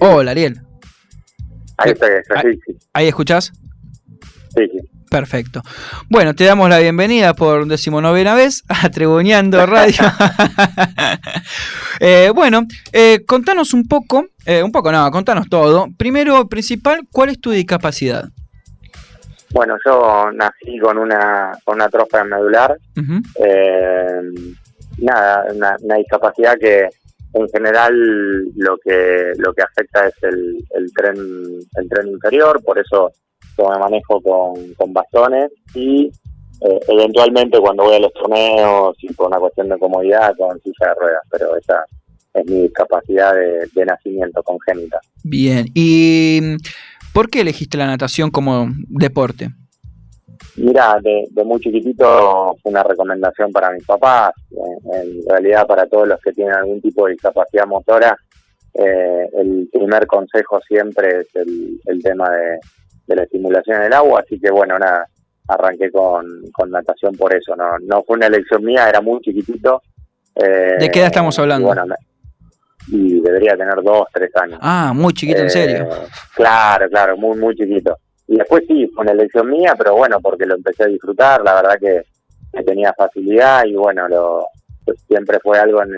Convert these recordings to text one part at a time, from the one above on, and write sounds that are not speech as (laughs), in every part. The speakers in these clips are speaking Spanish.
Hola, Ariel. Ahí está, sí, sí. ¿Ahí escuchás? Sí, sí. Perfecto. Bueno, te damos la bienvenida por decimonovena vez (laughs) a Treboneando Radio. (laughs) Eh, bueno, eh, contanos un poco, eh, un poco no, contanos todo. Primero, principal, ¿cuál es tu discapacidad? Bueno, yo nací con una, con una trofa medular. nada, una, discapacidad que en general lo que lo que afecta es el, el tren el tren inferior, por eso me manejo con, con bastones y eh, eventualmente cuando voy a los torneos y por una cuestión de comodidad con silla de ruedas, pero esa es mi discapacidad de, nacimiento congénita. Bien, ¿y por qué elegiste la natación como deporte? Mira, de, muy chiquitito fue una recomendación para mis papás, en, realidad para todos los que tienen algún tipo de discapacidad motora, eh, el primer consejo siempre es el tema de, de la estimulación en el agua, así que bueno, nada, arranqué con, con natación por eso, no, no fue una elección mía, era muy chiquitito. Eh, ¿De qué edad estamos hablando? Y, bueno, y debería tener dos, tres años. Ah, muy chiquito, en serio. Eh, claro, claro, muy, muy chiquito. Y después sí, fue una elección mía, pero bueno, porque lo empecé a disfrutar, la verdad que, tenía facilidad y bueno, lo, pues siempre fue algo en,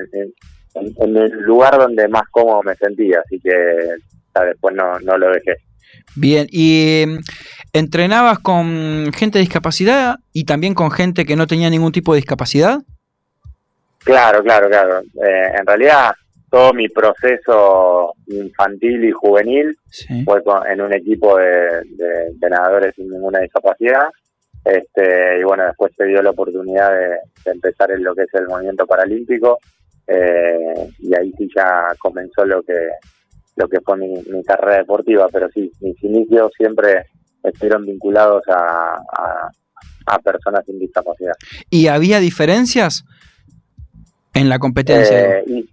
en, el lugar donde más cómodo me sentía, así que después no, no lo dejé. Bien, ¿y mm, entrenabas con gente de discapacidad y también con gente que no tenía ningún tipo de discapacidad? Claro, claro, claro. Eh, en realidad todo mi proceso infantil y juvenil fue en un equipo de, nadadores sin ninguna discapacidad. Este, y bueno, después se dio la oportunidad de, empezar en lo que es el movimiento paralímpico eh, y ahí sí ya comenzó lo que lo que fue mi, carrera deportiva, pero sí, mis inicios siempre estuvieron vinculados a, a, personas sin discapacidad. ¿Y había diferencias en la competencia? Eh,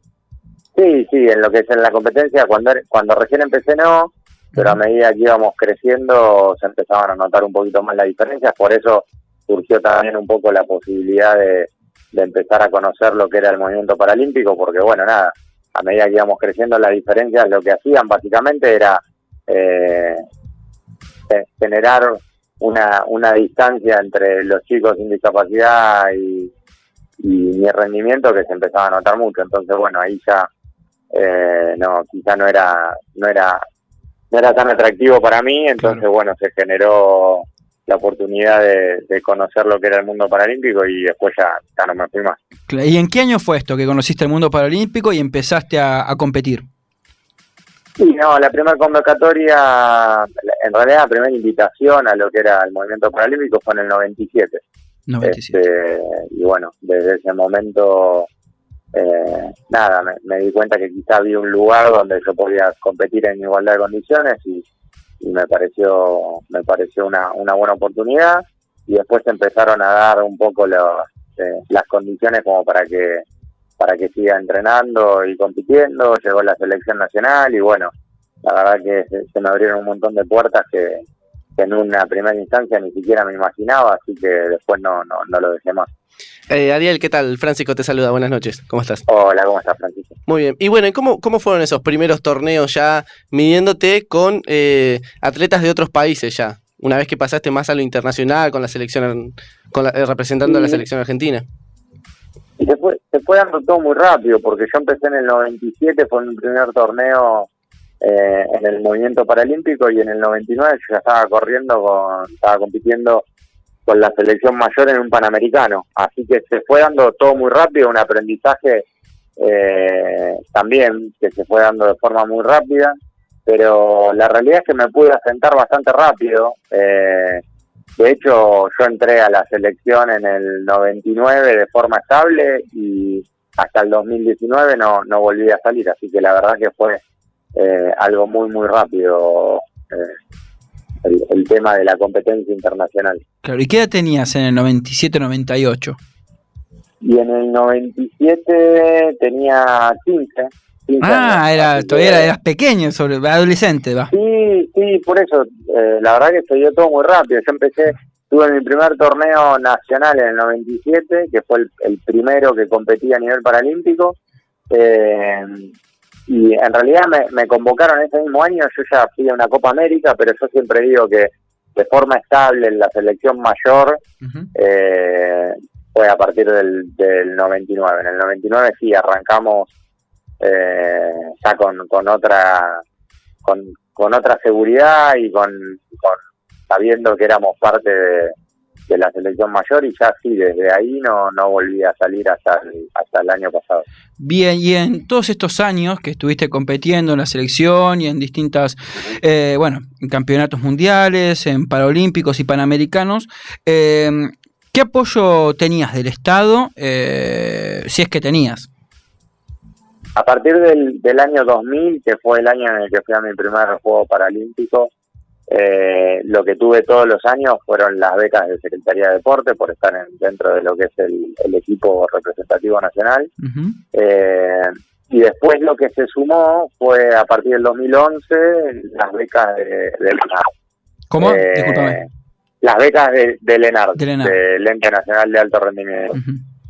sí, sí, en lo que es en la competencia, cuando, cuando recién empecé no, pero a medida que íbamos creciendo se empezaban a notar un poquito más las diferencias, por eso surgió también un poco la posibilidad de, de empezar a conocer lo que era el movimiento paralímpico, porque bueno, nada, a medida que íbamos creciendo las diferencias lo que hacían básicamente era eh, generar una, una distancia entre los chicos sin discapacidad y, mi rendimiento que se empezaba a notar mucho. Entonces bueno ahí ya eh, no quizá no era no era no era tan atractivo para mí entonces bueno se generó la oportunidad de, conocer lo que era el mundo paralímpico y después ya, ya no me fui más. ¿Y en qué año fue esto que conociste el mundo paralímpico y empezaste a, competir? Sí, no, la primera convocatoria, en realidad la primera invitación a lo que era el movimiento paralímpico fue en el 97. 97. Este, y bueno, desde ese momento, eh, nada, me, di cuenta que quizá había un lugar donde yo podía competir en igualdad de condiciones y, me pareció me pareció una, una buena oportunidad. Y después empezaron a dar un poco eh, las condiciones como para que para que siga entrenando y compitiendo. Llegó la selección nacional y bueno la verdad que se, me abrieron un montón de puertas que, en una primera instancia ni siquiera me imaginaba así que después no no, no lo dejé más eh, Ariel, ¿qué tal? Francisco te saluda, buenas noches, ¿cómo estás? Hola, ¿cómo estás, Francisco? Muy bien, y bueno, ¿cómo, cómo fueron esos primeros torneos ya midiéndote con eh, atletas de otros países ya? Una vez que pasaste más a lo internacional con la selección, con eh, representando a la selección argentina. Y se fue, se fue dando todo muy rápido, porque yo empecé en el 97, fue mi primer torneo eh, en el movimiento paralímpico y en el 99 yo ya estaba corriendo, con, estaba compitiendo con la selección mayor en un Panamericano. Así que se fue dando todo muy rápido, un aprendizaje eh, también que se fue dando de forma muy rápida, pero la realidad es que me pude asentar bastante rápido. Eh, de hecho, yo entré a la selección en el 99 de forma estable y hasta el 2019 no, no volví a salir, así que la verdad que fue eh, algo muy, muy rápido el, tema de la competencia internacional. Claro, ¿y qué edad tenías en el 97-98? Y en el 97 tenía 15. ah, era, todavía eras pequeño, sobre, adolescente, va. Sí, sí, por eso, eh, la verdad que se dio todo muy rápido. Yo empecé, tuve mi primer torneo nacional en el 97, que fue el, primero que competía a nivel paralímpico. Eh, y en realidad me, me convocaron ese mismo año, yo ya fui a una Copa América, pero yo siempre digo que de forma estable en la selección mayor eh, fue a partir del, del 99. En el 99 sí arrancamos eh, ya con, con otra con, con otra seguridad y con, con sabiendo que éramos parte de, de la selección mayor y ya sí, desde ahí no, no volví a salir hasta el, hasta el año pasado. Bien, y en todos estos años que estuviste compitiendo en la selección y en distintas, eh, bueno, en campeonatos mundiales, en paralímpicos y panamericanos, eh, ¿qué apoyo tenías del Estado, eh, si es que tenías? A partir del, del año 2000, que fue el año en el que fui a mi primer Juego Paralímpico, eh, lo que tuve todos los años fueron las becas de Secretaría de Deporte por estar en- dentro de lo que es el, el equipo representativo nacional. Eh, y después lo que se sumó fue a partir del 2011 las becas de, de Lenar. ¿Cómo? Eh. Las becas de, de Lenar, De del Ente Nacional de Alto Rendimiento.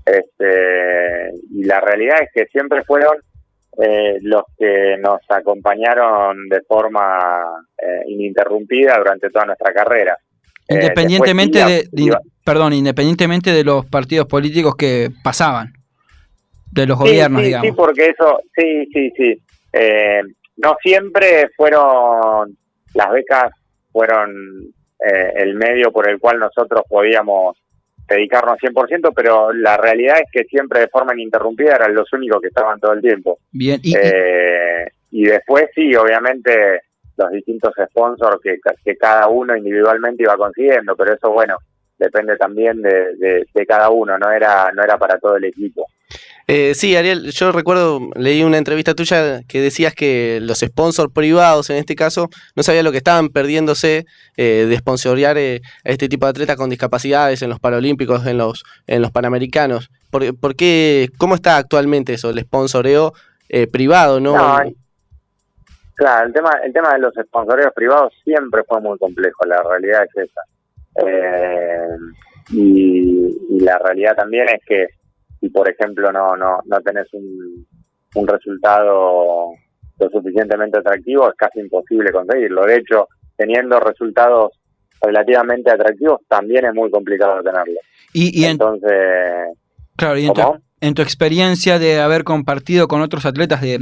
Este, y la realidad es que siempre fueron eh, los que nos acompañaron de forma eh, ininterrumpida durante toda nuestra carrera. Eh, Independientemente de, perdón, independientemente de los partidos políticos que pasaban, de los Sí, gobiernos, sí, digamos. Sí, porque eso, sí, sí, sí. Eh, no siempre fueron, las becas fueron eh, el medio por el cual nosotros podíamos dedicarnos 100%, pero la realidad es que siempre de forma ininterrumpida eran los únicos que estaban todo el tiempo. Bien, y, Eh, y después sí, obviamente los distintos sponsors que, que cada uno individualmente iba consiguiendo, pero eso bueno, depende también de, de, de cada uno, no era, no era para todo el equipo. Eh, sí, Ariel, yo recuerdo, leí una entrevista tuya que decías que los sponsors privados, en este caso, no sabían lo que estaban perdiéndose eh, de sponsorear eh, a este tipo de atletas con discapacidades en los Paralímpicos, en los, en los Panamericanos. ¿Por, por qué, ¿Cómo está actualmente eso, el sponsoreo eh, privado? ¿no? No, Claro, el tema, el tema de los sponsoreos privados siempre fue muy complejo, la realidad es esa. Eh, y, y la realidad también es que si por ejemplo no, no, no tenés un, un resultado lo suficientemente atractivo, es casi imposible conseguirlo. De hecho, teniendo resultados relativamente atractivos, también es muy complicado tenerlo. y- y en, Entonces, claro, y en tu, en tu experiencia de haber compartido con otros atletas de,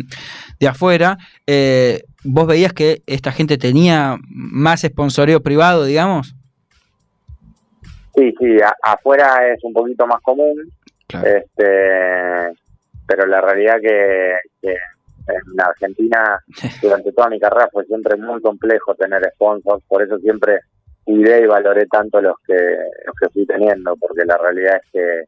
de afuera, eh, ¿vos veías que esta gente tenía más sponsoreo privado, digamos? Sí, sí, a- afuera es un poquito más común, Claro. este pero la realidad que, que en Argentina (laughs) durante toda mi carrera fue siempre muy complejo tener sponsors, por eso siempre cuidé y valoré tanto los que los que fui teniendo, porque la realidad es que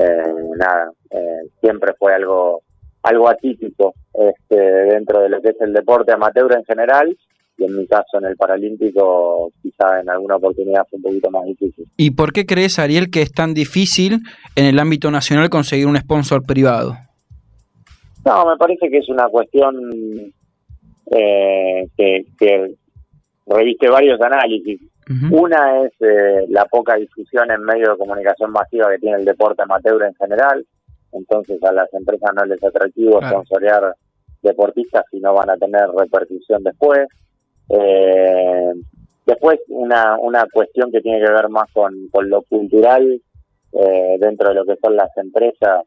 eh, nada, eh, siempre fue algo algo atípico este dentro de lo que es el deporte amateur en general y en mi caso en el paralímpico quizá en alguna oportunidad fue un poquito más difícil. ¿Y por qué crees, Ariel, que es tan difícil en el ámbito nacional conseguir un sponsor privado? No, me parece que es una cuestión eh, que, que reviste varios análisis. Una es eh, la poca difusión en medios de comunicación masiva que tiene el deporte amateur en general. Entonces a las empresas no les es atractivo Claro. sponsorear deportistas si no van a tener repercusión después. Eh, después una, una cuestión que tiene que ver más con, con lo cultural eh, dentro de lo que son las empresas.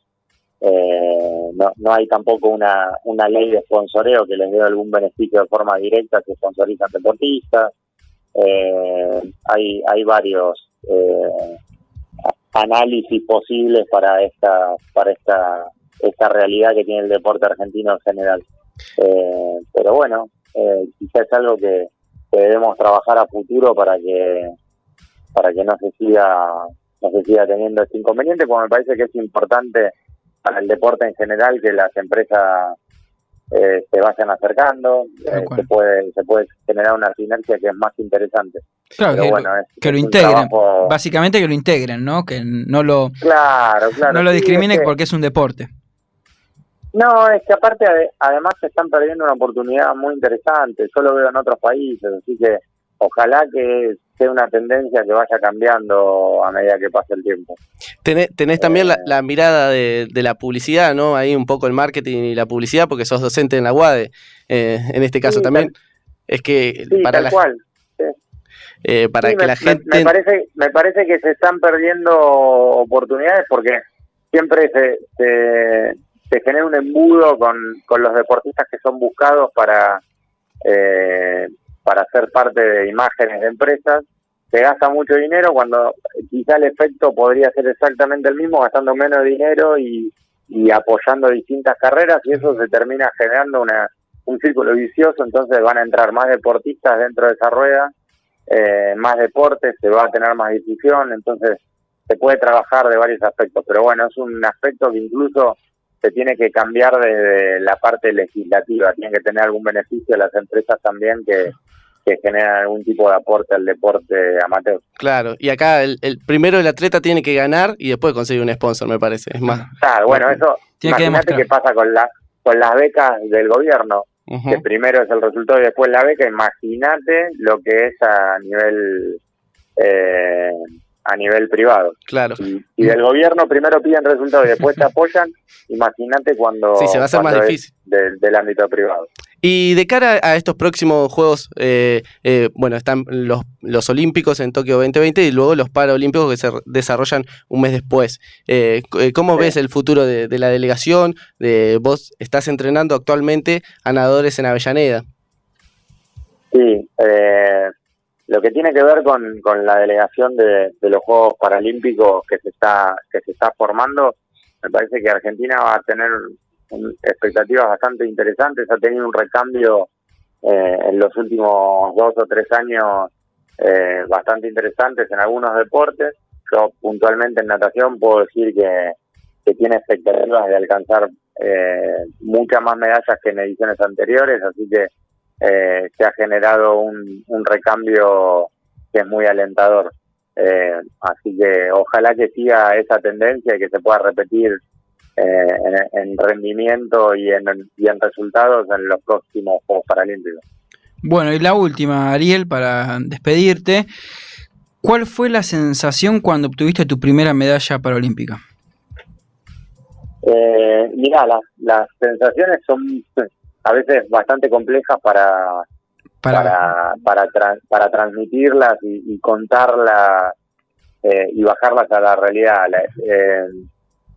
Eh, no, no hay tampoco una, una ley de sponsoreo que les dé algún beneficio de forma directa que sponsorizan deportistas. Eh, hay, hay varios eh, análisis posibles para esta, para esta, esta realidad que tiene el deporte argentino en general. Eh, pero bueno, eh, quizás es algo que, que debemos trabajar a futuro para que para que no se siga no se siga teniendo este inconveniente, porque me parece que es importante para el deporte en general que las empresas eh, se vayan acercando, eh, se puede se puede generar una sinergia que es más interesante. Claro, Pero que, bueno, lo, es, que lo es un integren. trabajo- Básicamente que lo integren, ¿no? Que no lo, Claro, claro. no lo sí, discriminen es que- porque es un deporte. No, es que aparte ade- además se están perdiendo una oportunidad muy interesante. Yo lo veo en otros países, así que ojalá que sea una tendencia que vaya cambiando a medida que pase el tiempo. Tenés, también la, mirada de, la publicidad, ¿no? Ahí un poco el marketing y la publicidad, porque sos docente en la UADE, eh, en este caso también. es que para la, cual. Eh, para que la gente... Me parece, me parece que se están perdiendo oportunidades porque siempre se, se, genera un embudo con, con los deportistas que son buscados para... Eh, para ser parte de imágenes de empresas, se gasta mucho dinero cuando quizá el efecto podría ser exactamente el mismo, gastando menos dinero y, apoyando distintas carreras y eso se termina generando una, un círculo vicioso, entonces van a entrar más deportistas dentro de esa rueda, eh, más deportes, se va a tener más difusión, entonces se puede trabajar de varios aspectos, pero bueno, es un aspecto que incluso se tiene que cambiar desde la parte legislativa, tiene que tener algún beneficio las empresas también que, que generan algún tipo de aporte al deporte amateur. Claro, y acá el, primero el atleta tiene que ganar y después conseguir un sponsor, me parece. Es más. Claro, bueno, eso. imagínate qué pasa con, la, con las becas del gobierno, que primero es el resultado y después la beca. Imagínate lo que es a nivel. Eh, a nivel privado. Claro. Y, del gobierno primero piden resultados y después te (laughs) apoyan, imagínate cuando... Sí, se va a hacer más difícil. del ámbito privado. Y de cara a estos próximos Juegos, eh, eh, bueno, están los, los Olímpicos en Tokio 2020 y luego los Paralímpicos que se desarrollan un mes después. Eh, ¿Cómo ves el futuro de, la delegación? De, vos estás entrenando actualmente a nadadores en Avellaneda. Sí, lo que tiene que ver con, con la delegación de, de, los Juegos Paralímpicos que se está formando, me parece que Argentina va a tener expectativas bastante interesantes, ha tenido un recambio eh, en los últimos dos o tres años eh, bastante interesantes en algunos deportes. Yo puntualmente en natación puedo decir que, que tiene expectativas de alcanzar eh, muchas más medallas que en ediciones anteriores, así que eh, se ha generado un, un recambio que es muy alentador. Eh, así que ojalá que siga esa tendencia y que se pueda repetir eh, en, rendimiento y en, y en resultados en los próximos Juegos Paralímpicos. Bueno, y la última, Ariel, para despedirte. ¿Cuál fue la sensación cuando obtuviste tu primera medalla paralímpica? Eh, mira, las, las sensaciones son a veces bastante complejas para para para, para, transmitirlas y, contarlas eh, y bajarlas a la realidad. Eh,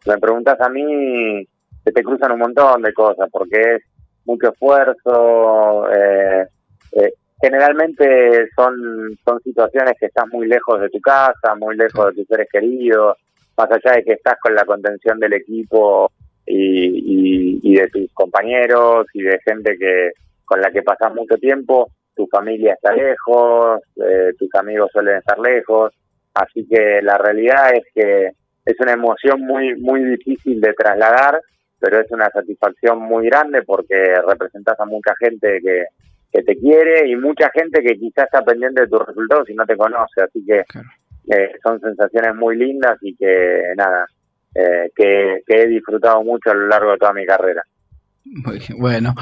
me preguntas a mí, se te cruzan un montón de cosas, porque es mucho esfuerzo, eh, eh, generalmente son, son situaciones que estás muy lejos de tu casa, muy lejos de tus seres queridos, más allá de que estás con la contención del equipo y, y, de tus compañeros y de gente que con la que pasas mucho tiempo, tu familia está lejos, eh, tus amigos suelen estar lejos, así que la realidad es que es una emoción muy, muy difícil de trasladar, pero es una satisfacción muy grande porque representas a mucha gente que, que te quiere y mucha gente que quizás está pendiente de tus resultados y no te conoce, así que eh, son sensaciones muy lindas y que nada, eh, que, he disfrutado mucho a lo largo de toda mi carrera. bueno,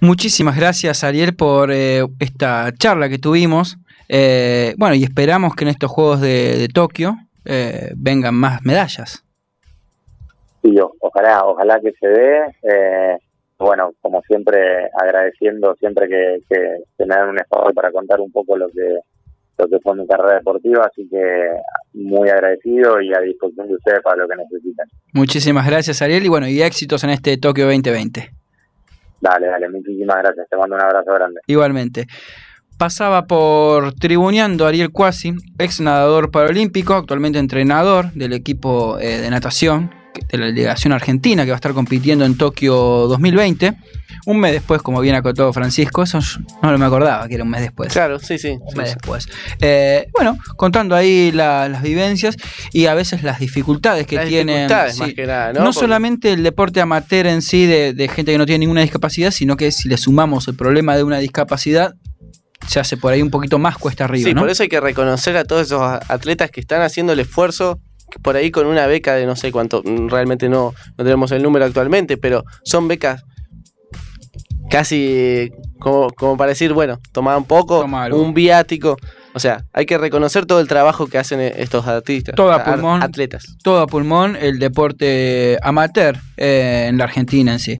muchísimas gracias Ariel por eh, esta charla que tuvimos. bueno, y esperamos que en estos Juegos de, de Tokio eh, vengan más medallas. Sí, ojalá, ojalá que se dé. Eh, bueno, como siempre, agradeciendo siempre que, que, me dan un espacio para contar un poco lo que lo que fue mi carrera deportiva, así que muy agradecido y a disposición de ustedes para lo que necesiten. Muchísimas gracias, Ariel, y bueno, y éxitos en este Tokio 2020. Dale, dale, muchísimas gracias, te mando un abrazo grande. Igualmente pasaba por tribuneando Ariel Cuasi, ex nadador paralímpico, actualmente entrenador del equipo eh, de natación de la delegación argentina que va a estar compitiendo en Tokio 2020. Un mes después, como bien acotó Francisco, eso no me acordaba que era un mes después. Claro, sí, sí. Un mes después. Eh, bueno, contando ahí las vivencias y a veces las dificultades que tienen. Dificultades, más que nada, ¿no? no solamente el deporte amateur en sí de, de gente que no tiene ninguna discapacidad, sino que si le sumamos el problema de una discapacidad, se hace por ahí un poquito más cuesta arriba. Sí, por eso hay que reconocer a todos esos atletas que están haciendo el esfuerzo por ahí con una beca de no sé cuánto, mm, realmente no, no tenemos el número actualmente, pero son becas casi como, como para decir, bueno, tomar un poco, un viático. O sea, hay que reconocer todo el trabajo que hacen eh, estos artistas, Todo a ar- pulmón. atletas. todo a pulmón el deporte amateur eh, en la Argentina en sí.